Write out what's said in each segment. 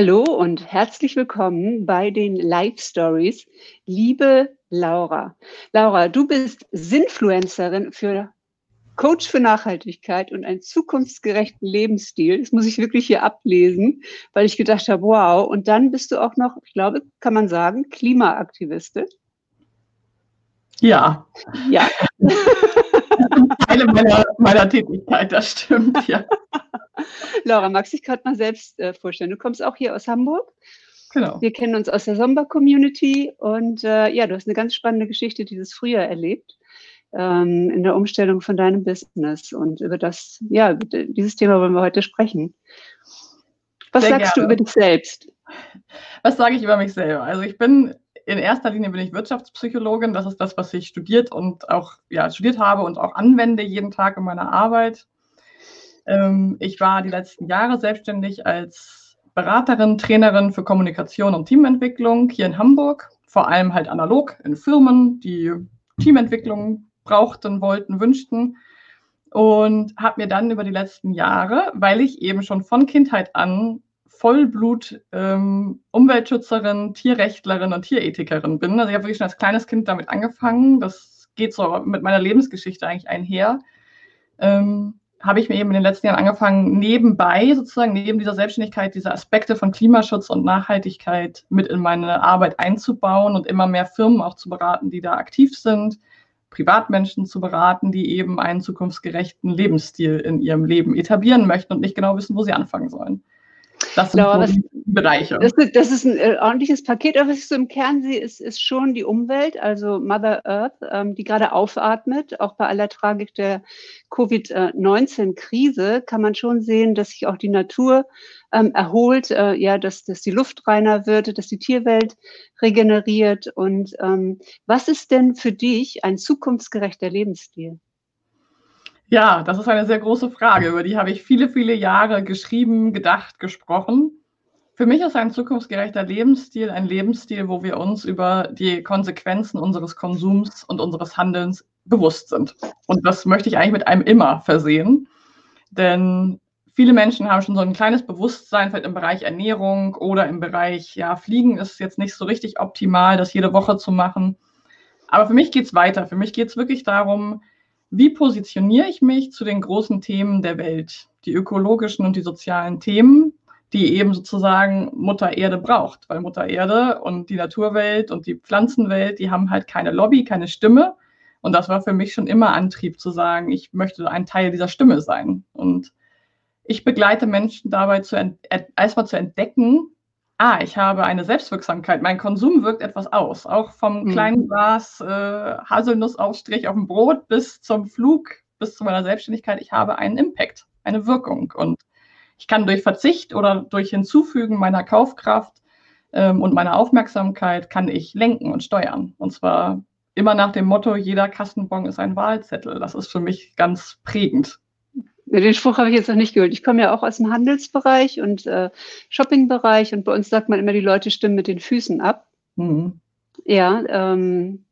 Hallo und herzlich willkommen bei den Live Stories. Liebe Laura. Laura, du bist Sinfluencerin für Coach für Nachhaltigkeit und einen zukunftsgerechten Lebensstil. Das muss ich wirklich hier ablesen, weil ich gedacht habe, wow. Und dann bist du auch noch, ich glaube, kann man sagen, Klimaaktivistin. Ja. Ja. Teile meiner, meiner Tätigkeit, das stimmt, ja. Laura, magst du dich gerade mal selbst äh, vorstellen? Du kommst auch hier aus Hamburg. Genau. Wir kennen uns aus der Sommer-Community und äh, ja, du hast eine ganz spannende Geschichte dieses Frühjahr erlebt ähm, in der Umstellung von deinem Business. Und über das, ja, dieses Thema wollen wir heute sprechen. Was Sehr sagst gerne. du über dich selbst? Was sage ich über mich selber? Also ich bin in erster Linie bin ich Wirtschaftspsychologin. Das ist das, was ich studiert und auch ja, studiert habe und auch anwende jeden Tag in meiner Arbeit. Ähm, ich war die letzten Jahre selbstständig als Beraterin, Trainerin für Kommunikation und Teamentwicklung hier in Hamburg. Vor allem halt analog in Firmen, die Teamentwicklung brauchten, wollten, wünschten. Und habe mir dann über die letzten Jahre, weil ich eben schon von Kindheit an Vollblut ähm, Umweltschützerin, Tierrechtlerin und Tierethikerin bin. Also ich habe wirklich schon als kleines Kind damit angefangen. Das geht so mit meiner Lebensgeschichte eigentlich einher. Ähm, habe ich mir eben in den letzten Jahren angefangen, nebenbei sozusagen, neben dieser Selbstständigkeit, diese Aspekte von Klimaschutz und Nachhaltigkeit mit in meine Arbeit einzubauen und immer mehr Firmen auch zu beraten, die da aktiv sind, Privatmenschen zu beraten, die eben einen zukunftsgerechten Lebensstil in ihrem Leben etablieren möchten und nicht genau wissen, wo sie anfangen sollen. Das sind Laura, so Bereiche. Das ist, das ist ein äh, ordentliches Paket, aber was ich so im Kern sehe, ist, ist schon die Umwelt, also Mother Earth, ähm, die gerade aufatmet. Auch bei aller Tragik der Covid-19-Krise kann man schon sehen, dass sich auch die Natur ähm, erholt, äh, ja, dass, dass die Luft reiner wird, dass die Tierwelt regeneriert. Und ähm, was ist denn für dich ein zukunftsgerechter Lebensstil? Ja, das ist eine sehr große Frage, über die habe ich viele, viele Jahre geschrieben, gedacht, gesprochen. Für mich ist ein zukunftsgerechter Lebensstil ein Lebensstil, wo wir uns über die Konsequenzen unseres Konsums und unseres Handelns bewusst sind. Und das möchte ich eigentlich mit einem immer versehen. Denn viele Menschen haben schon so ein kleines Bewusstsein, vielleicht im Bereich Ernährung oder im Bereich, ja, Fliegen ist jetzt nicht so richtig optimal, das jede Woche zu machen. Aber für mich geht es weiter. Für mich geht es wirklich darum, wie positioniere ich mich zu den großen Themen der Welt, die ökologischen und die sozialen Themen, die eben sozusagen Mutter Erde braucht, weil Mutter Erde und die Naturwelt und die Pflanzenwelt, die haben halt keine Lobby, keine Stimme. Und das war für mich schon immer Antrieb zu sagen, ich möchte ein Teil dieser Stimme sein. Und ich begleite Menschen dabei, zu erstmal zu entdecken, ah, ich habe eine Selbstwirksamkeit, mein Konsum wirkt etwas aus. Auch vom mhm. kleinen Glas äh, Haselnussaufstrich auf dem Brot bis zum Flug, bis zu meiner Selbstständigkeit, ich habe einen Impact, eine Wirkung. Und ich kann durch Verzicht oder durch Hinzufügen meiner Kaufkraft ähm, und meiner Aufmerksamkeit, kann ich lenken und steuern. Und zwar immer nach dem Motto, jeder Kassenbon ist ein Wahlzettel. Das ist für mich ganz prägend. Den Spruch habe ich jetzt noch nicht gehört. Ich komme ja auch aus dem Handelsbereich und äh, Shoppingbereich und bei uns sagt man immer, die Leute stimmen mit den Füßen ab. Mhm. Ja, ähm,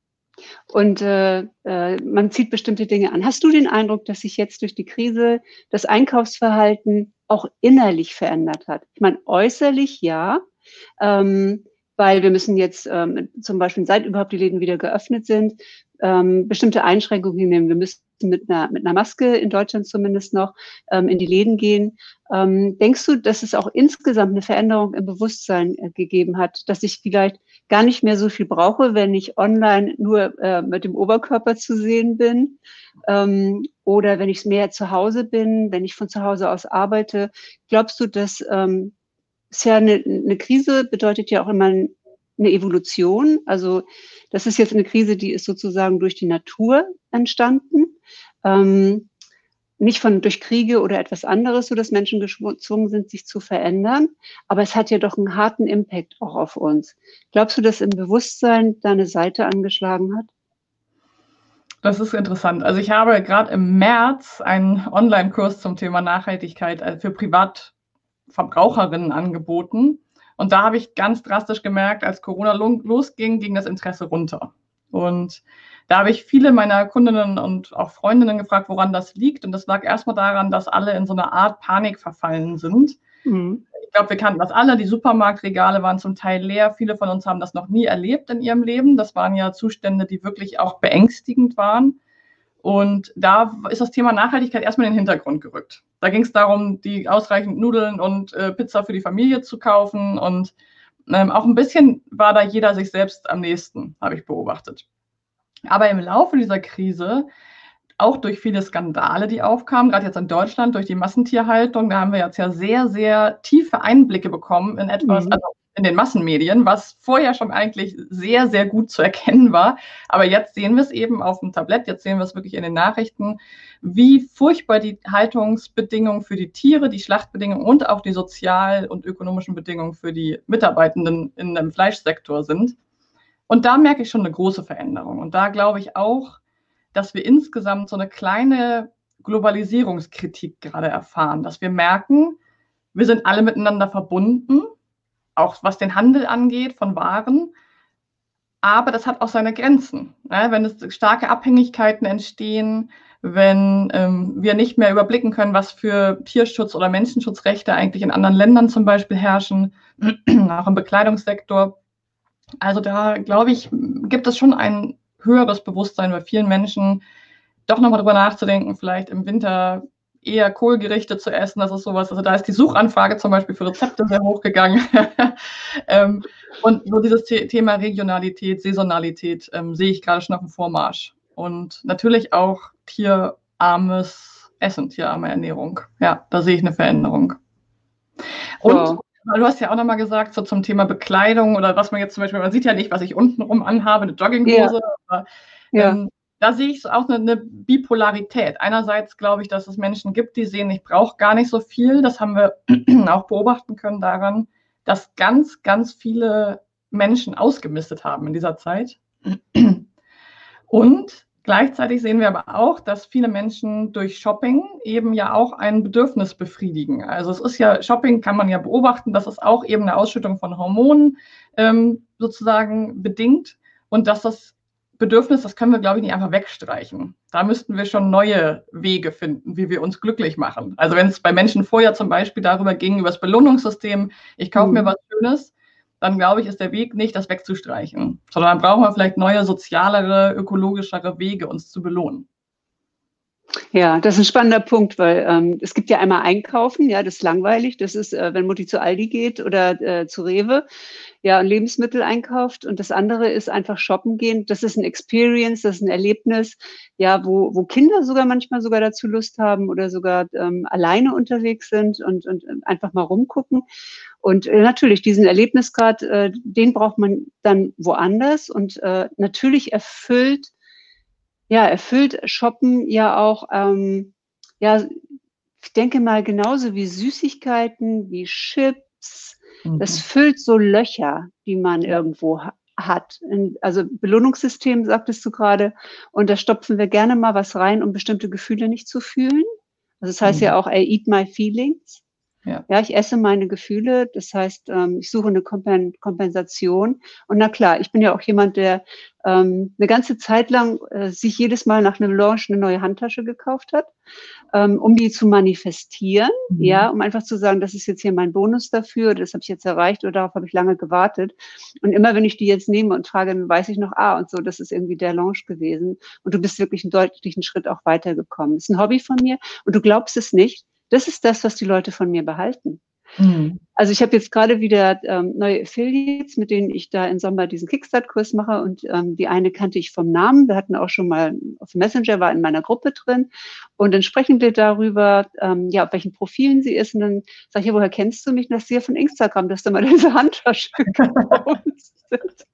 und äh, äh, man zieht bestimmte Dinge an. Hast du den Eindruck, dass sich jetzt durch die Krise das Einkaufsverhalten auch innerlich verändert hat? Ich meine, äußerlich ja, ähm, weil wir müssen jetzt ähm, zum Beispiel, seit überhaupt die Läden wieder geöffnet sind, ähm, bestimmte Einschränkungen hinnehmen. Wir müssen mit einer, mit einer Maske in Deutschland zumindest noch ähm, in die Läden gehen. Ähm, denkst du, dass es auch insgesamt eine Veränderung im Bewusstsein äh, gegeben hat, dass ich vielleicht gar nicht mehr so viel brauche, wenn ich online nur äh, mit dem Oberkörper zu sehen bin ähm, oder wenn ich mehr zu Hause bin, wenn ich von zu Hause aus arbeite? Glaubst du, dass ähm, ist ja eine, eine Krise bedeutet ja auch immer eine Evolution. Also das ist jetzt eine Krise, die ist sozusagen durch die Natur entstanden. Ähm, nicht von durch Kriege oder etwas anderes, so dass Menschen gezwungen sind, sich zu verändern. Aber es hat ja doch einen harten Impact auch auf uns. Glaubst du, dass im Bewusstsein deine Seite angeschlagen hat? Das ist interessant. Also ich habe gerade im März einen Online-Kurs zum Thema Nachhaltigkeit äh, für Privatverbraucherinnen angeboten. Und da habe ich ganz drastisch gemerkt, als Corona losging, ging das Interesse runter. Und da habe ich viele meiner Kundinnen und auch Freundinnen gefragt, woran das liegt. Und das lag erstmal daran, dass alle in so eine Art Panik verfallen sind. Mhm. ich glaube, wir kannten das alle. Die Supermarktregale waren zum Teil leer. Viele von uns haben das noch nie erlebt in ihrem Leben. Das waren ja Zustände, die wirklich auch beängstigend waren. Und da ist das Thema Nachhaltigkeit erstmal in den Hintergrund gerückt. Da ging es darum, die ausreichend Nudeln und äh, Pizza für die Familie zu kaufen. Und ähm, auch ein bisschen war da jeder sich selbst am nächsten, habe ich beobachtet. Aber im Laufe dieser Krise auch durch viele Skandale, die aufkamen, gerade jetzt in Deutschland durch die Massentierhaltung. Da haben wir jetzt ja sehr, sehr tiefe Einblicke bekommen in etwas, mhm. also in den Massenmedien, was vorher schon eigentlich sehr, sehr gut zu erkennen war. Aber jetzt sehen wir es eben auf dem Tablett, jetzt sehen wir es wirklich in den Nachrichten, wie furchtbar die Haltungsbedingungen für die Tiere, die Schlachtbedingungen und auch die sozial- und ökonomischen Bedingungen für die Mitarbeitenden in dem Fleischsektor sind. Und da merke ich schon eine große Veränderung. Und da glaube ich auch, dass wir insgesamt so eine kleine Globalisierungskritik gerade erfahren, dass wir merken, wir sind alle miteinander verbunden, auch was den Handel angeht von Waren. Aber das hat auch seine Grenzen. Ne? Wenn es starke Abhängigkeiten entstehen, wenn ähm, wir nicht mehr überblicken können, was für Tierschutz- oder Menschenschutzrechte eigentlich in anderen Ländern zum Beispiel herrschen, auch im Bekleidungssektor. Also da, glaube ich, gibt es schon einen höheres Bewusstsein bei vielen Menschen, doch nochmal drüber nachzudenken, vielleicht im Winter eher Kohlgerichte zu essen. Das ist sowas. Also da ist die Suchanfrage zum Beispiel für Rezepte sehr hochgegangen. ähm, und so dieses Thema Regionalität, Saisonalität ähm, sehe ich gerade schon auf dem Vormarsch. Und natürlich auch tierarmes Essen, tierarme Ernährung. Ja, da sehe ich eine Veränderung. Und wow. Du hast ja auch nochmal gesagt, so zum Thema Bekleidung oder was man jetzt zum Beispiel, man sieht ja nicht, was ich untenrum anhabe, eine Jogginghose. Ja. Aber, ähm, ja. Da sehe ich auch eine, eine, Bipolarität. Einerseits glaube ich, dass es Menschen gibt, die sehen, ich brauche gar nicht so viel. Das haben wir auch beobachten können daran, dass ganz, ganz viele Menschen ausgemistet haben in dieser Zeit. Und Gleichzeitig sehen wir aber auch, dass viele Menschen durch Shopping eben ja auch ein Bedürfnis befriedigen. Also es ist ja, Shopping kann man ja beobachten, dass es auch eben eine Ausschüttung von Hormonen ähm, sozusagen bedingt und dass das Bedürfnis, das können wir, glaube ich, nicht einfach wegstreichen. Da müssten wir schon neue Wege finden, wie wir uns glücklich machen. Also wenn es bei Menschen vorher zum Beispiel darüber ging, über das Belohnungssystem, ich kaufe mhm. mir was Schönes, dann glaube ich, ist der Weg nicht, das wegzustreichen, sondern dann brauchen wir vielleicht neue, sozialere, ökologischere Wege, uns zu belohnen. Ja, das ist ein spannender Punkt, weil ähm, es gibt ja einmal Einkaufen, ja, das ist langweilig. Das ist, äh, wenn Mutti zu Aldi geht oder äh, zu Rewe, ja, und Lebensmittel einkauft. Und das andere ist einfach shoppen gehen. Das ist ein Experience, das ist ein Erlebnis, ja, wo, wo Kinder sogar manchmal sogar dazu Lust haben oder sogar ähm, alleine unterwegs sind und, und einfach mal rumgucken. Und äh, natürlich, diesen Erlebnisgrad, äh, den braucht man dann woanders. Und äh, natürlich erfüllt ja, erfüllt Shoppen ja auch, ähm, ja, ich denke mal genauso wie Süßigkeiten, wie Chips. Mhm. Das füllt so Löcher, die man irgendwo ha hat. Also Belohnungssystem, sagtest du gerade. Und da stopfen wir gerne mal was rein, um bestimmte Gefühle nicht zu fühlen. Also das heißt mhm. ja auch, I eat my feelings. Ja. ja, ich esse meine Gefühle. Das heißt, ähm, ich suche eine Kompensation. Und na klar, ich bin ja auch jemand, der ähm, eine ganze Zeit lang äh, sich jedes Mal nach einem Launch eine neue Handtasche gekauft hat, ähm, um die zu manifestieren. Mhm. Ja, um einfach zu sagen, das ist jetzt hier mein Bonus dafür, das habe ich jetzt erreicht oder darauf habe ich lange gewartet. Und immer wenn ich die jetzt nehme und frage, dann weiß ich noch, ah, und so, das ist irgendwie der Launch gewesen. Und du bist wirklich einen deutlichen Schritt auch weitergekommen. Das ist ein Hobby von mir und du glaubst es nicht das ist das, was die Leute von mir behalten. Mhm. Also ich habe jetzt gerade wieder ähm, neue Affiliates, mit denen ich da im Sommer diesen Kickstart-Kurs mache und ähm, die eine kannte ich vom Namen. Wir hatten auch schon mal auf Messenger, war in meiner Gruppe drin und dann sprechen wir darüber, ähm, ja, auf welchen Profilen sie ist und dann sage ich, ja, woher kennst du mich? Das ist ja von Instagram, dass du mal diese Handtasche gepostet.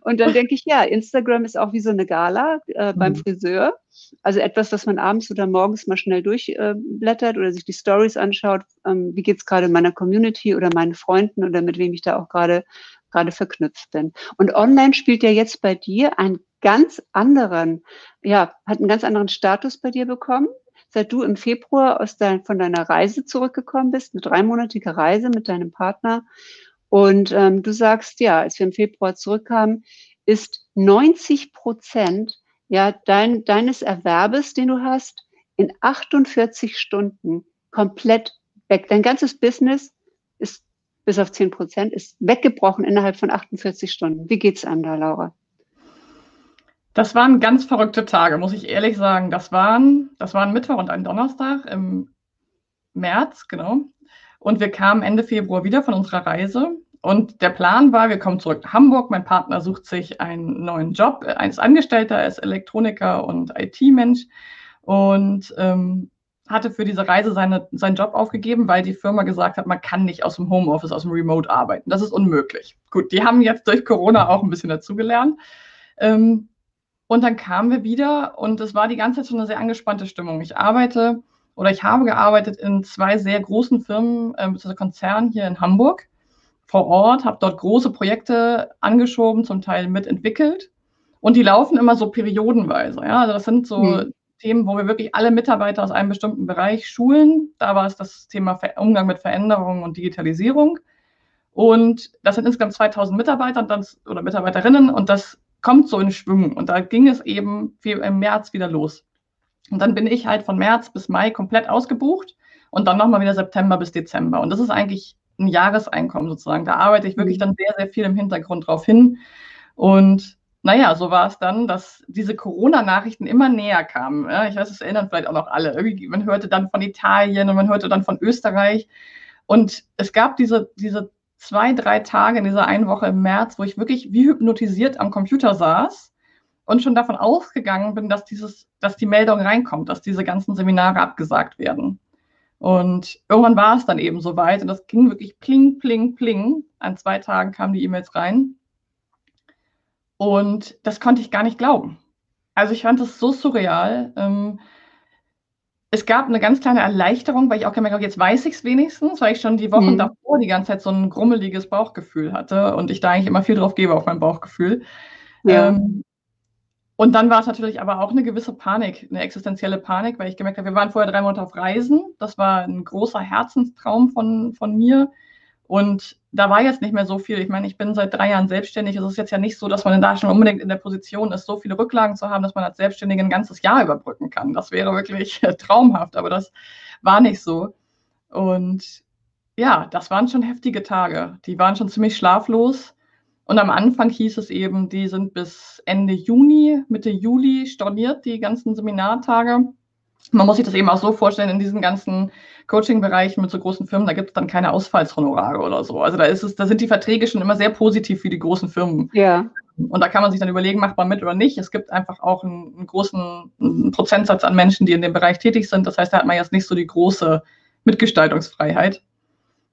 Und dann denke ich, ja, Instagram ist auch wie so eine Gala äh, beim mhm. Friseur. Also etwas, was man abends oder morgens mal schnell durchblättert äh, oder sich die Stories anschaut. Ähm, wie geht's gerade in meiner Community oder meinen Freunden oder mit wem ich da auch gerade gerade verknüpft bin. Und online spielt ja jetzt bei dir einen ganz anderen, ja, hat einen ganz anderen Status bei dir bekommen seit du im Februar aus dein, von deiner Reise zurückgekommen bist, eine dreimonatige Reise mit deinem Partner und ähm, du sagst, ja, als wir im Februar zurückkamen, ist 90 Prozent ja, dein, deines Erwerbes, den du hast, in 48 Stunden komplett weg. Dein ganzes Business ist bis auf 10 Prozent, ist weggebrochen innerhalb von 48 Stunden. Wie geht's einem da, Laura? Das waren ganz verrückte Tage, muss ich ehrlich sagen. Das waren, das waren Mittwoch und ein Donnerstag im März, genau. Und wir kamen Ende Februar wieder von unserer Reise. Und der Plan war, wir kommen zurück nach Hamburg. Mein Partner sucht sich einen neuen Job. Er Angestellter, er ist Elektroniker und IT-Mensch. Und ähm, hatte für diese Reise seine, seinen Job aufgegeben, weil die Firma gesagt hat, man kann nicht aus dem Homeoffice, aus dem Remote arbeiten. Das ist unmöglich. Gut, die haben jetzt durch Corona auch ein bisschen dazugelernt. Ähm, und dann kamen wir wieder und es war die ganze Zeit schon eine sehr angespannte Stimmung. Ich arbeite oder ich habe gearbeitet in zwei sehr großen Firmen, äh, Konzernen hier in Hamburg vor Ort, habe dort große Projekte angeschoben, zum Teil mitentwickelt. Und die laufen immer so periodenweise. Ja? Also das sind so mhm. Themen, wo wir wirklich alle Mitarbeiter aus einem bestimmten Bereich schulen. Da war es das Thema Umgang mit Veränderungen und Digitalisierung. Und das sind insgesamt 2000 Mitarbeiter und dann, oder Mitarbeiterinnen und das kommt so in Schwung. Und da ging es eben im März wieder los. Und dann bin ich halt von März bis Mai komplett ausgebucht und dann nochmal wieder September bis Dezember. Und das ist eigentlich ein Jahreseinkommen sozusagen. Da arbeite ich wirklich mhm. dann sehr, sehr viel im Hintergrund drauf hin. Und naja, so war es dann, dass diese Corona-Nachrichten immer näher kamen. Ich weiß, es erinnern vielleicht auch noch alle. Irgendwie, man hörte dann von Italien und man hörte dann von Österreich. Und es gab diese, diese zwei, drei Tage in dieser einen Woche im März, wo ich wirklich wie hypnotisiert am Computer saß und schon davon ausgegangen bin, dass dieses, dass die Meldung reinkommt, dass diese ganzen Seminare abgesagt werden. Und irgendwann war es dann eben soweit und das ging wirklich pling, pling, pling. An zwei Tagen kamen die E-Mails rein. Und das konnte ich gar nicht glauben. Also ich fand das so surreal. Ähm, es gab eine ganz kleine Erleichterung, weil ich auch gemerkt habe, jetzt weiß ich es wenigstens, weil ich schon die Wochen mhm. davor die ganze Zeit so ein grummeliges Bauchgefühl hatte und ich da eigentlich immer viel drauf gebe auf mein Bauchgefühl. Ja. Ähm, und dann war es natürlich aber auch eine gewisse Panik, eine existenzielle Panik, weil ich gemerkt habe, wir waren vorher drei Monate auf Reisen. Das war ein großer Herzenstraum von, von mir. Und da war jetzt nicht mehr so viel. Ich meine, ich bin seit drei Jahren selbstständig. Es ist jetzt ja nicht so, dass man da schon unbedingt in der Position ist, so viele Rücklagen zu haben, dass man als Selbstständige ein ganzes Jahr überbrücken kann. Das wäre wirklich traumhaft, aber das war nicht so. Und ja, das waren schon heftige Tage. Die waren schon ziemlich schlaflos. Und am Anfang hieß es eben, die sind bis Ende Juni, Mitte Juli storniert, die ganzen Seminartage. Man muss sich das eben auch so vorstellen, in diesen ganzen Coaching-Bereichen mit so großen Firmen, da gibt es dann keine Ausfallshonorare oder so. Also da ist es, da sind die Verträge schon immer sehr positiv für die großen Firmen. Ja. Und da kann man sich dann überlegen, macht man mit oder nicht. Es gibt einfach auch einen, einen großen einen Prozentsatz an Menschen, die in dem Bereich tätig sind. Das heißt, da hat man jetzt nicht so die große Mitgestaltungsfreiheit.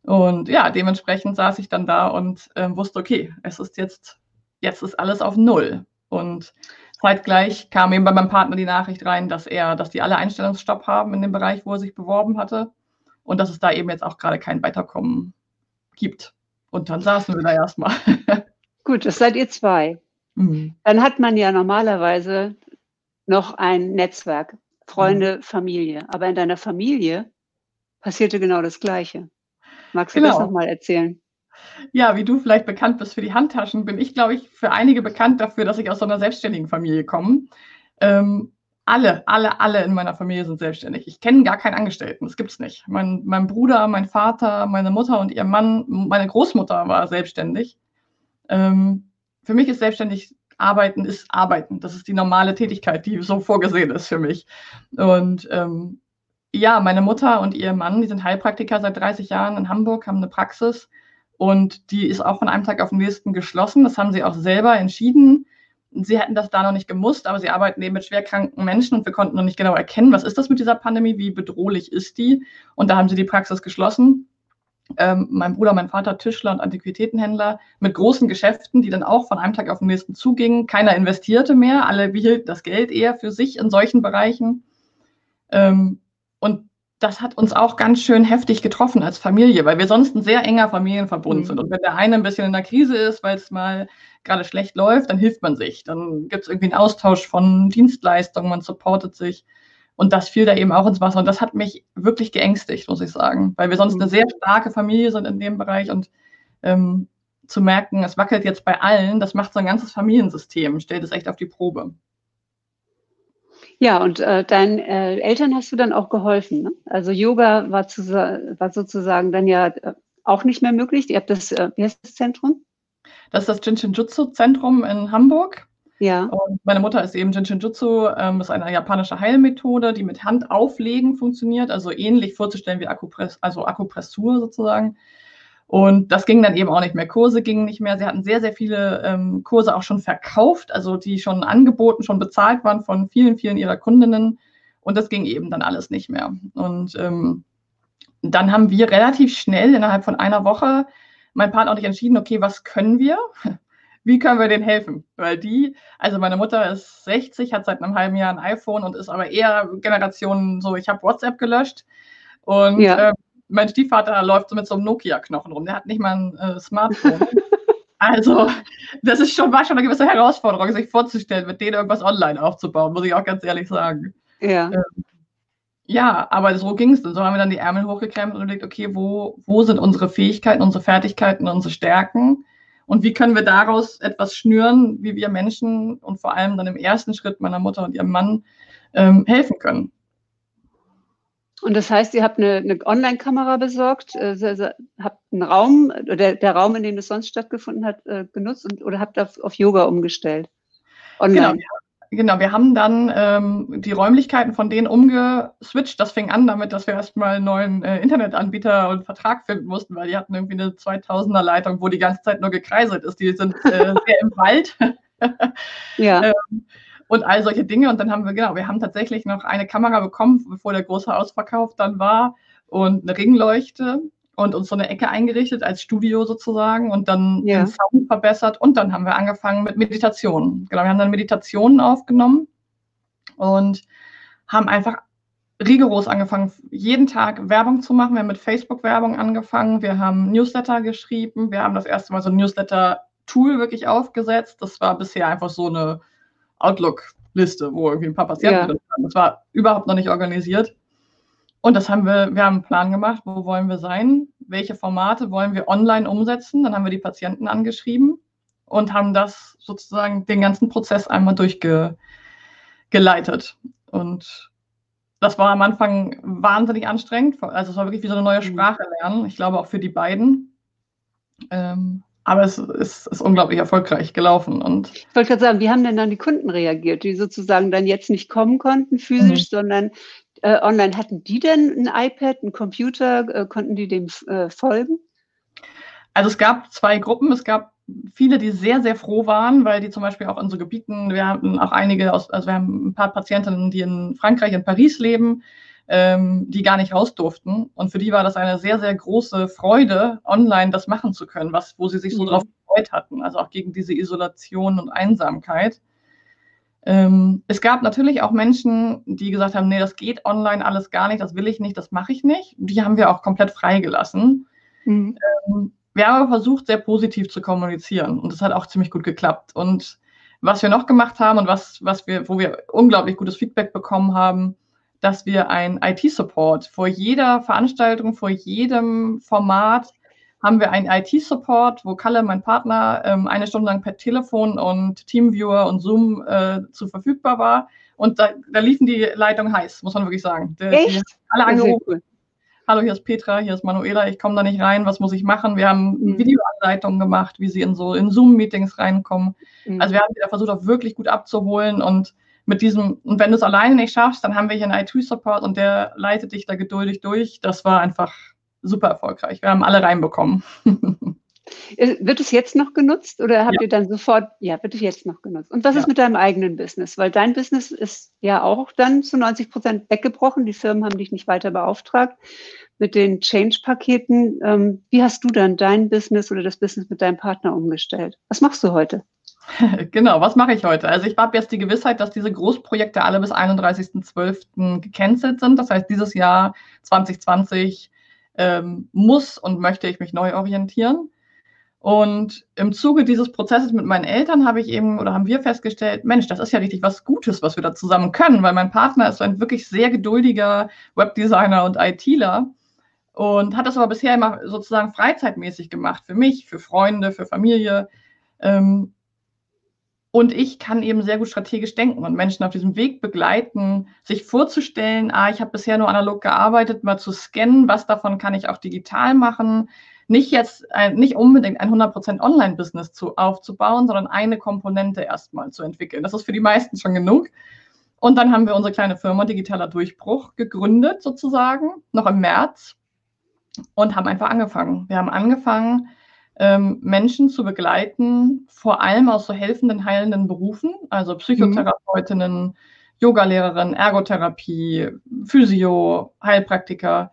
Und ja, dementsprechend saß ich dann da und äh, wusste, okay, es ist jetzt, jetzt ist alles auf Null. Und zeitgleich kam eben bei meinem Partner die Nachricht rein, dass er, dass die alle Einstellungsstopp haben in dem Bereich, wo er sich beworben hatte. Und dass es da eben jetzt auch gerade kein Weiterkommen gibt. Und dann saßen wir da erstmal. Gut, das seid ihr zwei. Mhm. Dann hat man ja normalerweise noch ein Netzwerk, Freunde, mhm. Familie. Aber in deiner Familie passierte genau das Gleiche. Magst du genau. das nochmal erzählen? Ja, wie du vielleicht bekannt bist für die Handtaschen, bin ich, glaube ich, für einige bekannt dafür, dass ich aus so einer selbstständigen Familie komme. Ähm, alle, alle, alle in meiner Familie sind selbstständig. Ich kenne gar keinen Angestellten, das gibt es nicht. Mein, mein Bruder, mein Vater, meine Mutter und ihr Mann, meine Großmutter war selbstständig. Ähm, für mich ist selbstständig Arbeiten ist Arbeiten. Das ist die normale Tätigkeit, die so vorgesehen ist für mich. Und ähm, ja, meine Mutter und ihr Mann, die sind Heilpraktiker seit 30 Jahren in Hamburg, haben eine Praxis und die ist auch von einem Tag auf den nächsten geschlossen. Das haben sie auch selber entschieden. Sie hätten das da noch nicht gemusst, aber sie arbeiten eben mit schwerkranken Menschen und wir konnten noch nicht genau erkennen, was ist das mit dieser Pandemie, wie bedrohlich ist die. Und da haben sie die Praxis geschlossen. Ähm, mein Bruder, mein Vater, Tischler und Antiquitätenhändler mit großen Geschäften, die dann auch von einem Tag auf den nächsten zugingen. Keiner investierte mehr, alle behielten das Geld eher für sich in solchen Bereichen. Ähm, und das hat uns auch ganz schön heftig getroffen als Familie, weil wir sonst ein sehr enger Familienverbund mhm. sind. Und wenn der eine ein bisschen in der Krise ist, weil es mal gerade schlecht läuft, dann hilft man sich. Dann gibt es irgendwie einen Austausch von Dienstleistungen, man supportet sich. Und das fiel da eben auch ins Wasser. Und das hat mich wirklich geängstigt, muss ich sagen, weil wir sonst mhm. eine sehr starke Familie sind in dem Bereich. Und ähm, zu merken, es wackelt jetzt bei allen, das macht so ein ganzes Familiensystem, stellt es echt auf die Probe. Ja, und äh, deinen äh, Eltern hast du dann auch geholfen. Ne? Also Yoga war, zu, war sozusagen dann ja äh, auch nicht mehr möglich. Ihr habt das, äh, wie heißt das Zentrum? Das ist das Jinshinjutsu-Zentrum in Hamburg. Ja. Und meine Mutter ist eben Jinshinjutsu, ähm, das ist eine japanische Heilmethode, die mit Hand auflegen funktioniert, also ähnlich vorzustellen wie Akupress, also Akupressur sozusagen. Und das ging dann eben auch nicht mehr. Kurse gingen nicht mehr. Sie hatten sehr, sehr viele ähm, Kurse auch schon verkauft, also die schon angeboten, schon bezahlt waren von vielen, vielen ihrer Kundinnen. Und das ging eben dann alles nicht mehr. Und ähm, dann haben wir relativ schnell innerhalb von einer Woche mein Partner und ich entschieden, okay, was können wir? Wie können wir denen helfen? Weil die, also meine Mutter ist 60, hat seit einem halben Jahr ein iPhone und ist aber eher Generation so, ich habe WhatsApp gelöscht. Und ja. äh, mein Stiefvater läuft so mit so einem Nokia-Knochen rum. Der hat nicht mal ein äh, Smartphone. also, das ist schon, war schon eine gewisse Herausforderung, sich vorzustellen, mit denen irgendwas online aufzubauen, muss ich auch ganz ehrlich sagen. Ja. Ähm, ja, aber so ging es. So haben wir dann die Ärmel hochgekrempelt und überlegt, okay, wo, wo sind unsere Fähigkeiten, unsere Fertigkeiten, unsere Stärken? Und wie können wir daraus etwas schnüren, wie wir Menschen und vor allem dann im ersten Schritt meiner Mutter und ihrem Mann ähm, helfen können? Und das heißt, ihr habt eine, eine Online-Kamera besorgt, äh, habt einen Raum, oder der Raum, in dem es sonst stattgefunden hat, äh, genutzt und, oder habt auf, auf Yoga umgestellt? Online. Genau, Genau, wir haben dann ähm, die Räumlichkeiten von denen umgeswitcht. Das fing an damit, dass wir erstmal einen neuen äh, Internetanbieter und Vertrag finden mussten, weil die hatten irgendwie eine 2000er Leitung, wo die ganze Zeit nur gekreiselt ist. Die sind äh, sehr im Wald. ja. Ähm, und all solche Dinge. Und dann haben wir, genau, wir haben tatsächlich noch eine Kamera bekommen, bevor der große Ausverkauf dann war und eine Ringleuchte und uns so eine Ecke eingerichtet als Studio sozusagen und dann ja. den Sound verbessert und dann haben wir angefangen mit Meditationen. Genau, wir haben dann Meditationen aufgenommen und haben einfach rigoros angefangen, jeden Tag Werbung zu machen. Wir haben mit Facebook-Werbung angefangen, wir haben Newsletter geschrieben, wir haben das erste Mal so ein Newsletter-Tool wirklich aufgesetzt. Das war bisher einfach so eine Outlook-Liste, wo irgendwie ein paar Patienten ja. drin waren. Das war überhaupt noch nicht organisiert. Und das haben wir, wir haben einen Plan gemacht, wo wollen wir sein, welche Formate wollen wir online umsetzen. Dann haben wir die Patienten angeschrieben und haben das sozusagen den ganzen Prozess einmal durchgeleitet. Und das war am Anfang wahnsinnig anstrengend. Also es war wirklich wie so eine neue mhm. Sprache lernen. Ich glaube auch für die beiden. Ähm, aber es ist, ist, unglaublich erfolgreich gelaufen. Und ich wollte gerade sagen, wie haben denn dann die Kunden reagiert, die sozusagen dann jetzt nicht kommen konnten physisch, mhm. sondern äh, online. Hatten die denn ein iPad, ein Computer? Äh, konnten die dem äh, folgen? Also es gab zwei Gruppen. Es gab viele, die sehr, sehr froh waren, weil die zum Beispiel auch in so Gebieten, wir hatten auch einige aus, also wir haben ein paar Patientinnen, die in Frankreich, in Paris leben, ähm, die gar nicht raus durften. Und für die war das eine sehr, sehr große Freude, online das machen zu können, was, wo sie sich so mhm. drauf gefreut hatten. Also auch gegen diese Isolation und Einsamkeit. Ähm, es gab natürlich auch Menschen, die gesagt haben, nee, das geht online alles gar nicht, das will ich nicht, das mache ich nicht. Die haben wir auch komplett freigelassen. Mhm. Ähm, wir haben aber versucht, sehr positiv zu kommunizieren und das hat auch ziemlich gut geklappt. Und was wir noch gemacht haben und was, was wir, wo wir unglaublich gutes Feedback bekommen haben, dass wir ein IT-Support vor jeder Veranstaltung, vor jedem Format haben wir einen IT-Support, wo Kalle, mein Partner, ähm, eine Stunde lang per Telefon und Teamviewer und Zoom äh, zu verfügbar war. Und da, da, liefen die Leitungen heiß, muss man wirklich sagen. Die, Echt? Die alle angerufen. Cool. Hallo, hier ist Petra, hier ist Manuela, ich komme da nicht rein, was muss ich machen? Wir haben mhm. Videoanleitungen gemacht, wie sie in so in Zoom-Meetings reinkommen. Mhm. Also wir haben sie da versucht, auch wirklich gut abzuholen und mit diesem, und wenn du es alleine nicht schaffst, dann haben wir hier einen IT-Support und der leitet dich da geduldig durch. Das war einfach super erfolgreich. Wir haben alle reinbekommen. Wird es jetzt noch genutzt oder habt ja. ihr dann sofort, ja, wird es jetzt noch genutzt? Und was ja. ist mit deinem eigenen Business? Weil dein Business ist ja auch dann zu 90 Prozent weggebrochen. Die Firmen haben dich nicht weiter beauftragt mit den Change-Paketen. Ähm, wie hast du dann dein Business oder das Business mit deinem Partner umgestellt? Was machst du heute? Genau, was mache ich heute? Also ich habe jetzt die Gewissheit, dass diese Großprojekte alle bis 31.12. gecancelt sind. Das heißt, dieses Jahr 2020 ähm, muss und möchte ich mich neu orientieren. Und im Zuge dieses Prozesses mit meinen Eltern habe ich eben oder haben wir festgestellt, Mensch, das ist ja richtig was Gutes, was wir da zusammen können, weil mein Partner ist ein wirklich sehr geduldiger Webdesigner und ITler und hat das aber bisher immer sozusagen freizeitmäßig gemacht, für mich, für Freunde, für Familie. Ähm, und ich kann eben sehr gut strategisch denken und Menschen auf diesem Weg begleiten, sich vorzustellen, ah, ich habe bisher nur analog gearbeitet, mal zu scannen, was davon kann ich auch digital machen. Nicht jetzt, ein, nicht unbedingt ein 100% Online-Business zu, aufzubauen, sondern eine Komponente erstmal zu entwickeln. Das ist für die meisten schon genug. Und dann haben wir unsere kleine Firma Digitaler Durchbruch gegründet, sozusagen, noch im März und haben einfach angefangen. Wir haben angefangen, ähm, Menschen zu begleiten, vor allem aus so helfenden, heilenden Berufen, also Psychotherapeutinnen, mhm. Yogalehrerinnen, Ergotherapie, Physio, Heilpraktiker,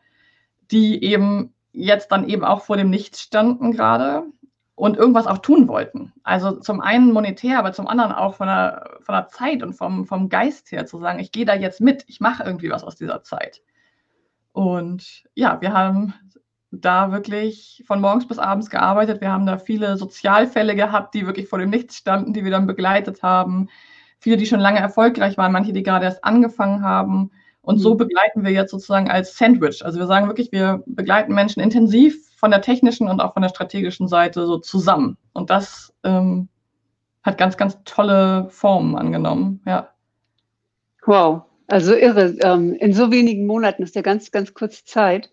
die eben jetzt dann eben auch vor dem Nichts standen gerade und irgendwas auch tun wollten. Also zum einen monetär, aber zum anderen auch von der, von der Zeit und vom, vom Geist her zu sagen, ich gehe da jetzt mit, ich mache irgendwie was aus dieser Zeit. Und ja, wir haben da wirklich von morgens bis abends gearbeitet. Wir haben da viele Sozialfälle gehabt, die wirklich vor dem Nichts standen, die wir dann begleitet haben. Viele, die schon lange erfolgreich waren, manche, die gerade erst angefangen haben. Und so mhm. begleiten wir jetzt sozusagen als Sandwich. Also wir sagen wirklich, wir begleiten Menschen intensiv von der technischen und auch von der strategischen Seite so zusammen. Und das ähm, hat ganz, ganz tolle Formen angenommen. Ja. Wow, also irre. Ähm, in so wenigen Monaten ist ja ganz, ganz kurze Zeit.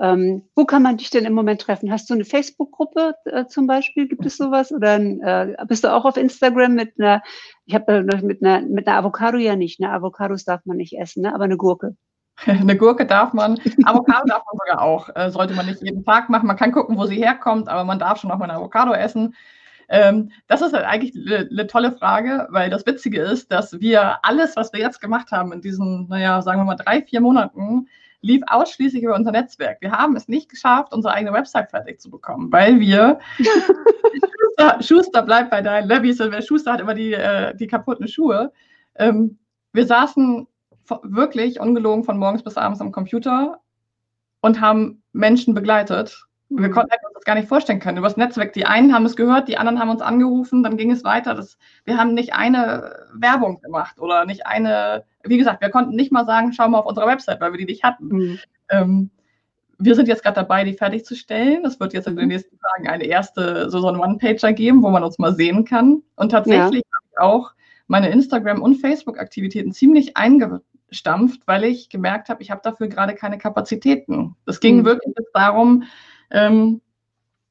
Ähm, wo kann man dich denn im Moment treffen? Hast du eine Facebook-Gruppe äh, zum Beispiel? Gibt es sowas? Oder äh, bist du auch auf Instagram mit einer, ich habe äh, mit einer, mit einer Avocado ja nicht, ne? Avocados darf man nicht essen, ne? aber eine Gurke. Eine Gurke darf man, Avocado darf man sogar auch. Äh, sollte man nicht jeden Tag machen. Man kann gucken, wo sie herkommt, aber man darf schon auch mal eine Avocado essen. Ähm, das ist halt eigentlich eine, tolle Frage, weil das Witzige ist, dass wir alles, was wir jetzt gemacht haben in diesen, naja, sagen wir mal drei, vier Monaten, lief ausschließlich über unser Netzwerk. Wir haben es nicht geschafft, unsere eigene Website fertig zu bekommen, weil wir Schuster, Schuster bleibt bei deinen Levis, wer Schuster hat immer die, äh, die kaputten Schuhe. Ähm, wir saßen wirklich ungelogen von morgens bis abends am Computer und haben Menschen begleitet wir konnten das gar nicht vorstellen können. Über das Netzwerk. Die einen haben es gehört, die anderen haben uns angerufen, dann ging es weiter. Das, wir haben nicht eine Werbung gemacht oder nicht eine, wie gesagt, wir konnten nicht mal sagen, schau mal auf unserer Website, weil wir die nicht hatten. Mhm. Ähm, wir sind jetzt gerade dabei, die fertigzustellen. Es wird jetzt in den mhm. nächsten Tagen eine erste, so, so einen One-Pager geben, wo man uns mal sehen kann. Und tatsächlich ja. habe ich auch meine Instagram- und Facebook-Aktivitäten ziemlich eingestampft, weil ich gemerkt habe, ich habe dafür gerade keine Kapazitäten. Es ging mhm. wirklich darum, ähm,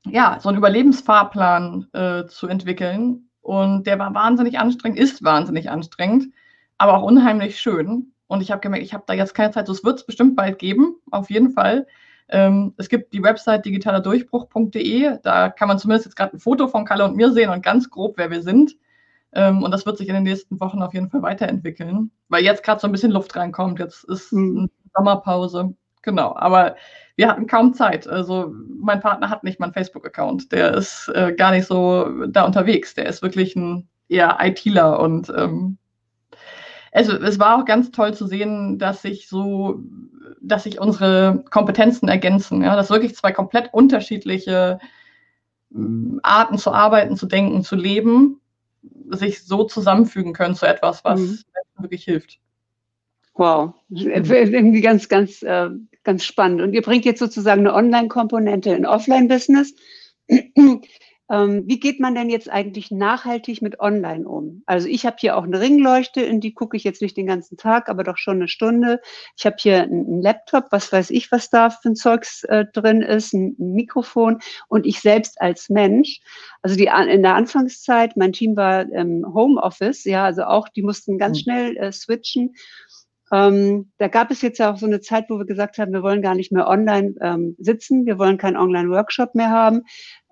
ja, so einen Überlebensfahrplan äh, zu entwickeln. Und der war wahnsinnig anstrengend, ist wahnsinnig anstrengend, aber auch unheimlich schön. Und ich habe gemerkt, ich habe da jetzt keine Zeit. So, es wird es bestimmt bald geben, auf jeden Fall. Ähm, es gibt die Website digitalerdurchbruch.de. Da kann man zumindest jetzt gerade ein Foto von Kalle und mir sehen und ganz grob, wer wir sind. Ähm, und das wird sich in den nächsten Wochen auf jeden Fall weiterentwickeln, weil jetzt gerade so ein bisschen Luft reinkommt. Jetzt ist mhm. eine Sommerpause. Genau. Aber wir hatten kaum Zeit. Also mein Partner hat nicht mal einen Facebook-Account. Der ist äh, gar nicht so da unterwegs. Der ist wirklich ein eher ITler und ähm, also es war auch ganz toll zu sehen, dass sich so, dass sich unsere Kompetenzen ergänzen. Ja, dass wirklich zwei komplett unterschiedliche hm, Arten zu arbeiten, zu denken, zu leben, sich so zusammenfügen können zu etwas, was mhm. wirklich hilft. Wow, irgendwie ganz, ganz, äh, ganz spannend. Und ihr bringt jetzt sozusagen eine Online-Komponente in Offline-Business. ähm, wie geht man denn jetzt eigentlich nachhaltig mit Online um? Also ich habe hier auch eine Ringleuchte, in die gucke ich jetzt nicht den ganzen Tag, aber doch schon eine Stunde. Ich habe hier einen Laptop, was weiß ich, was da für ein Zeugs äh, drin ist, ein, Mikrofon und ich selbst als Mensch. Also die in der Anfangszeit, mein Team war im Homeoffice, ja, also auch die mussten ganz mhm. schnell äh, switchen ähm, da gab es jetzt ja auch so eine Zeit, wo wir gesagt haben, wir wollen gar nicht mehr online ähm, sitzen, wir wollen keinen Online-Workshop mehr haben.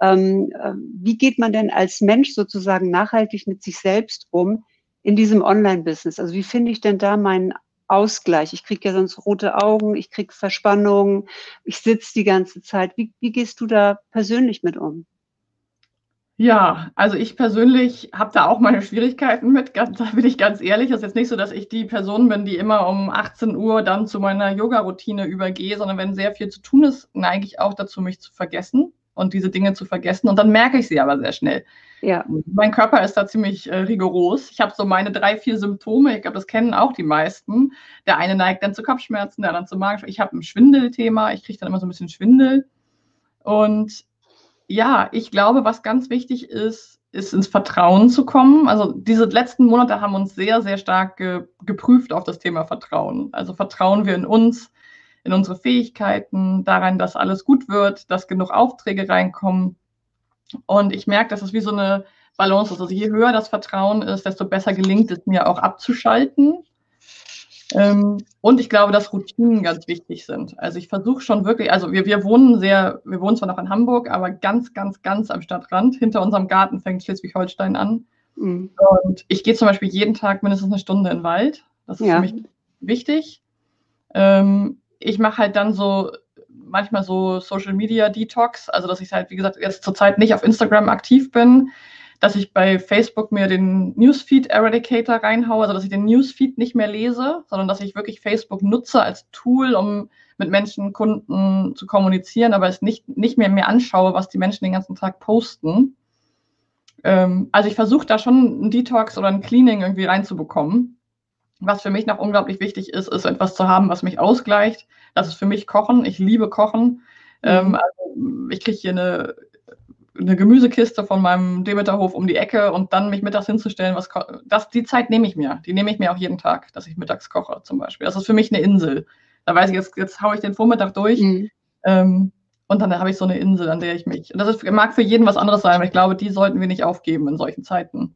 Ähm, äh, wie geht man denn als Mensch sozusagen nachhaltig mit sich selbst um in diesem Online-Business? Also wie finde ich denn da meinen Ausgleich? Ich kriege ja sonst rote Augen, ich kriege Verspannungen, ich sitze die ganze Zeit. Wie, wie gehst du da persönlich mit um? Ja, also ich persönlich habe da auch meine Schwierigkeiten mit, da bin ich ganz ehrlich. Es ist jetzt nicht so, dass ich die Person bin, die immer um 18 Uhr dann zu meiner Yoga-Routine übergehe, sondern wenn sehr viel zu tun ist, neige ich auch dazu, mich zu vergessen und diese Dinge zu vergessen. Und dann merke ich sie aber sehr schnell. Ja. Mein Körper ist da ziemlich äh, rigoros. Ich habe so meine drei, vier Symptome. Ich glaube, das kennen auch die meisten. Der eine neigt dann zu Kopfschmerzen, der andere zu Magenschmerzen. Ich habe ein Schwindelthema. Ich kriege dann immer so ein bisschen Schwindel. Und ja, ich glaube, was ganz wichtig ist, ist ins Vertrauen zu kommen. Also diese letzten Monate haben uns sehr, sehr stark ge geprüft auf das Thema Vertrauen. Also vertrauen wir in uns, in unsere Fähigkeiten, daran, dass alles gut wird, dass genug Aufträge reinkommen. Und ich merke, dass es wie so eine Balance ist. Also je höher das Vertrauen ist, desto besser gelingt es mir auch abzuschalten. Ähm, und ich glaube, dass Routinen ganz wichtig sind. Also ich versuche schon wirklich, also wir, wir wohnen sehr, wir wohnen zwar noch in Hamburg, aber ganz, ganz, ganz am Stadtrand. Hinter unserem Garten fängt Schleswig-Holstein an. Mhm. Und ich gehe zum Beispiel jeden Tag mindestens eine Stunde in den Wald. Das ist ja. für mich wichtig. Ähm, ich mache halt dann so manchmal so Social Media Detox, also dass ich halt, wie gesagt, jetzt zurzeit nicht auf Instagram aktiv bin, dass ich bei Facebook mir den Newsfeed Eradicator reinhaue, also dass ich den Newsfeed nicht mehr lese, sondern dass ich wirklich Facebook nutze als Tool, um mit Menschen, Kunden zu kommunizieren, aber es nicht, nicht mehr mir anschaue, was die Menschen den ganzen Tag posten. Ähm, also ich versuche da schon einen Detox oder ein Cleaning irgendwie reinzubekommen. Was für mich noch unglaublich wichtig ist, ist etwas zu haben, was mich ausgleicht. Das ist für mich Kochen. Ich liebe Kochen. Mhm. Ähm, also ich kriege hier eine eine Gemüsekiste von meinem Demeterhof um die Ecke und dann mich mittags hinzustellen, was das, die Zeit nehme ich mir. Die nehme ich mir auch jeden Tag, dass ich mittags koche zum Beispiel. Das ist für mich eine Insel. Da weiß ich, jetzt, jetzt haue ich den Vormittag durch mhm. ähm, und dann habe ich so eine Insel, an der ich mich. Und das ist, mag für jeden was anderes sein, aber ich glaube, die sollten wir nicht aufgeben in solchen Zeiten.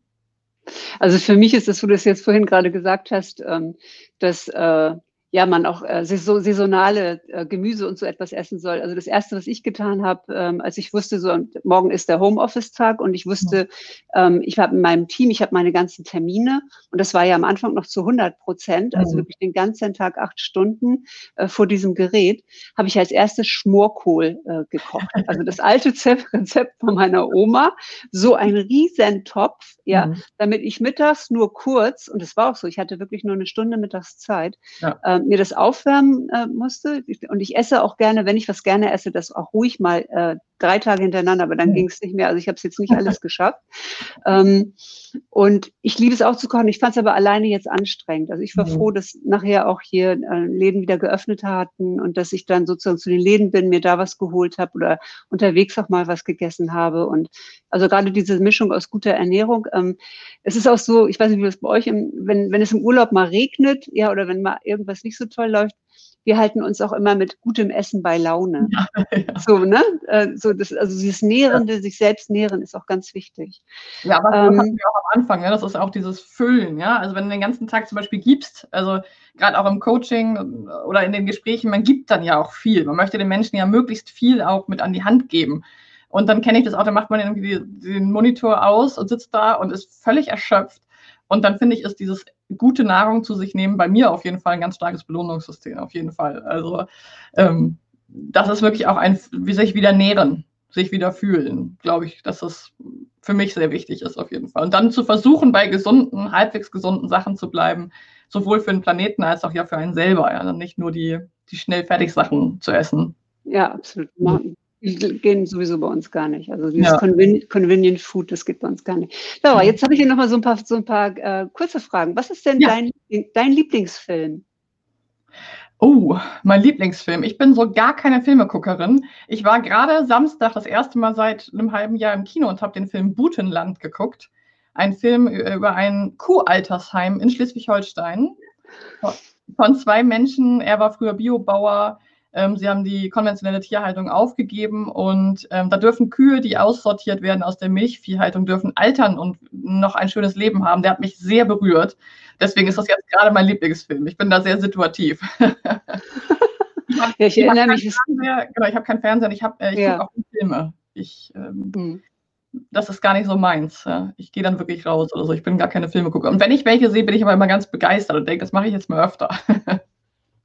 Also für mich ist es, wo du es jetzt vorhin gerade gesagt hast, ähm, dass äh, ja man auch äh, saisonale äh, Gemüse und so etwas essen soll. Also das erste, was ich getan habe, ähm, als ich wusste, so morgen ist der Homeoffice-Tag und ich wusste, ähm, ich habe in meinem Team, ich habe meine ganzen Termine und das war ja am Anfang noch zu 100 Prozent, also wirklich den ganzen Tag acht Stunden äh, vor diesem Gerät, habe ich als erstes Schmorkohl äh, gekocht. Also das alte Rezept von meiner Oma, so ein Riesentopf, ja, mhm. damit ich mittags nur kurz, und das war auch so, ich hatte wirklich nur eine Stunde Mittagszeit, ja. ähm, mir das aufwärmen äh, musste. Und ich esse auch gerne, wenn ich was gerne esse, das auch ruhig mal äh, drei Tage hintereinander, aber dann ging es nicht mehr. Also ich habe es jetzt nicht alles geschafft. Ähm, und ich liebe es auch zu kochen. Ich fand es aber alleine jetzt anstrengend. Also ich war mhm. froh, dass nachher auch hier äh, Läden wieder geöffnet hatten und dass ich dann sozusagen zu den Läden bin, mir da was geholt habe oder unterwegs auch mal was gegessen habe. Und also gerade diese Mischung aus guter Ernährung. Ähm, es ist auch so, ich weiß nicht, wie das bei euch, im, wenn, wenn es im Urlaub mal regnet, ja, oder wenn mal irgendwas nicht so toll läuft, wir halten uns auch immer mit gutem Essen bei Laune. Ja, ja. So, ne? Äh, so das, also dieses Nährende, ja. sich selbst nähren, ist auch ganz wichtig. Ja, aber das ähm, hatten wir auch am Anfang, ja? das ist auch dieses Füllen, ja. Also wenn du den ganzen Tag zum Beispiel gibst, also gerade auch im Coaching oder in den Gesprächen, man gibt dann ja auch viel. Man möchte den Menschen ja möglichst viel auch mit an die Hand geben. Und dann kenne ich das auch, da macht man irgendwie den Monitor aus und sitzt da und ist völlig erschöpft. Und dann finde ich, ist dieses gute Nahrung zu sich nehmen bei mir auf jeden Fall ein ganz starkes Belohnungssystem, auf jeden Fall. Also ähm, das ist wirklich auch ein, wie sich wieder nähren, sich wieder fühlen, glaube ich, dass das für mich sehr wichtig ist, auf jeden Fall. Und dann zu versuchen, bei gesunden, halbwegs gesunden Sachen zu bleiben, sowohl für den Planeten als auch ja für einen selber, ja, nicht nur die, die schnell fertig Sachen zu essen. Ja, absolut. Die gehen sowieso bei uns gar nicht. Also dieses ja. Conven Convenient Food, das geht bei uns gar nicht. So, jetzt habe ich hier nochmal so ein paar, so ein paar äh, kurze Fragen. Was ist denn ja. dein, dein Lieblingsfilm? Oh, mein Lieblingsfilm. Ich bin so gar keine Filmeguckerin. Ich war gerade Samstag das erste Mal seit einem halben Jahr im Kino und habe den Film Butenland geguckt. Ein Film über ein Kuhaltersheim in Schleswig-Holstein von zwei Menschen. Er war früher Biobauer ähm, sie haben die konventionelle Tierhaltung aufgegeben und ähm, da dürfen Kühe, die aussortiert werden aus der Milchviehhaltung, dürfen altern und noch ein schönes Leben haben. Der hat mich sehr berührt. Deswegen ist das jetzt gerade mein Lieblingsfilm. Ich bin da sehr situativ. ich ich erinnere mich. Fernseher, genau, ich habe keinen Fernseher, ich, hab, äh, ich ja. gucke auch Filme. Ich, ähm, hm. Das ist gar nicht so meins. Ja. Ich gehe dann wirklich raus oder so. Ich bin gar keine Filme gucker. Und wenn ich welche sehe, bin ich aber immer ganz begeistert und denke, das mache ich jetzt mal öfter.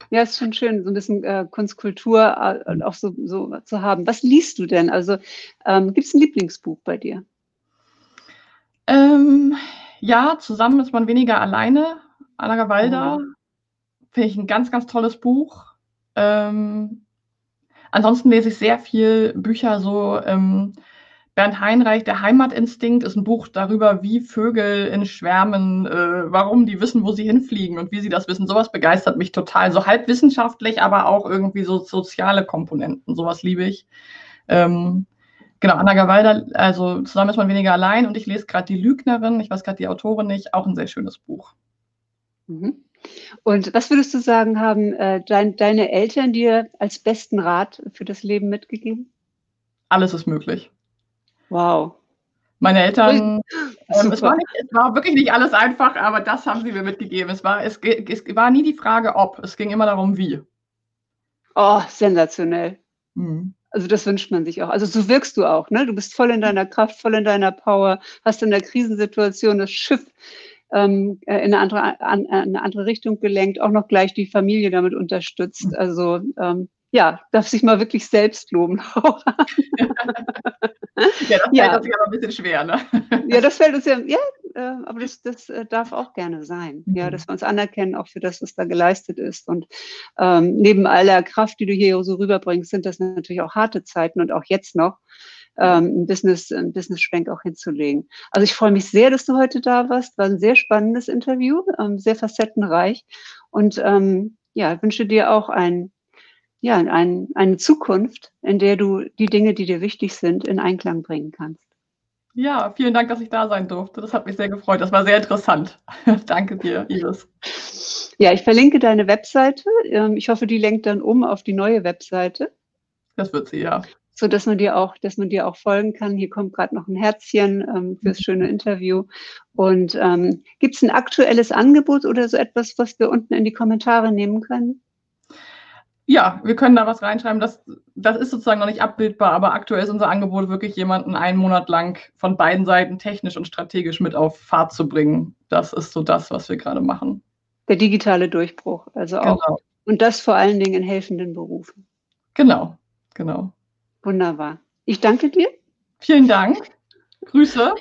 Ja, ist schon schön, so ein bisschen äh, Kunstkultur äh, auch so, so zu haben. Was liest du denn? Also ähm, gibt es ein Lieblingsbuch bei dir? Ähm, ja, zusammen ist man weniger alleine. Anna Gawalda mhm. finde ich ein ganz, ganz tolles Buch. Ähm, ansonsten lese ich sehr viel Bücher so ähm, Bernd Heinreich, Der Heimatinstinkt, ist ein Buch darüber, wie Vögel in Schwärmen, äh, warum die wissen, wo sie hinfliegen und wie sie das wissen. Sowas begeistert mich total. So halb wissenschaftlich, aber auch irgendwie so soziale Komponenten. Sowas liebe ich. Ähm, Genau, Anna Gawalda, also zusammen ist man weniger allein und ich lese gerade Die Lügnerin, ich weiß gerade die Autorin nicht, auch ein sehr schönes Buch. Mhm. Und was würdest du sagen, haben äh, dein, deine Eltern dir als besten Rat für das Leben mitgegeben? Alles ist möglich. Wow. Meine Eltern, ähm, es, war nicht, es, war wirklich nicht alles einfach, aber das haben sie mir mitgegeben. Es war, es, es war nie die Frage, ob, es ging immer darum, wie. Oh, sensationell. Mhm. Also das wünscht man sich auch. Also so wirkst du auch, ne? Du bist voll in deiner Kraft, voll in deiner Power, hast in der Krisensituation das Schiff ähm, äh, in eine andere, an, eine andere Richtung gelenkt, auch noch gleich die Familie damit unterstützt. Also ähm, ja, darf sich mal wirklich selbst loben. ja, das ja. fällt uns ja ein bisschen schwer, ne? ja, das fällt uns ja, ja, äh, aber das, das äh, darf auch gerne sein. Mhm. Ja, dass wir uns anerkennen, auch für das, was da geleistet ist. Und ähm, neben aller Kraft, die du hier so rüberbringst, sind das natürlich auch harte Zeiten und auch jetzt noch ähm, ein Business, ein Business-Schwenk auch hinzulegen. Also ich freue mich sehr, dass du heute da warst. War ein sehr spannendes Interview, ähm, sehr facettenreich. Und ähm, ja, wünsche dir auch ein ja, ein, eine Zukunft, in der du die Dinge, die dir wichtig sind, in Einklang bringen kannst. Ja, vielen Dank, dass ich da sein durfte. Das hat mich sehr gefreut. Das war sehr interessant. Danke dir, Iris. Ja, ich verlinke deine Webseite. Ähm, ich hoffe, die lenkt dann um auf die neue Webseite. Das wird sie, ja. So dass man dir auch, dass man dir auch folgen kann. Hier kommt gerade noch ein Herzchen ähm, fürs schöne Interview. Und ähm, gibt es ein aktuelles Angebot oder so etwas, was wir unten in die Kommentare nehmen können? Ja, wir können da was reinschreiben. Das, das ist sozusagen noch nicht abbildbar, aber aktuell ist unser Angebot wirklich jemanden einen Monat lang von beiden Seiten technisch und strategisch mit auf Fahrt zu bringen. Das ist so das, was wir gerade machen. Der digitale Durchbruch, also auch. Genau. Und das vor allen Dingen in helfenden Berufen. Genau, genau. Wunderbar. Ich danke dir. Vielen Dank. Grüße.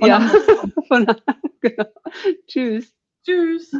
ja, von, genau. Tschüss. Tschüss.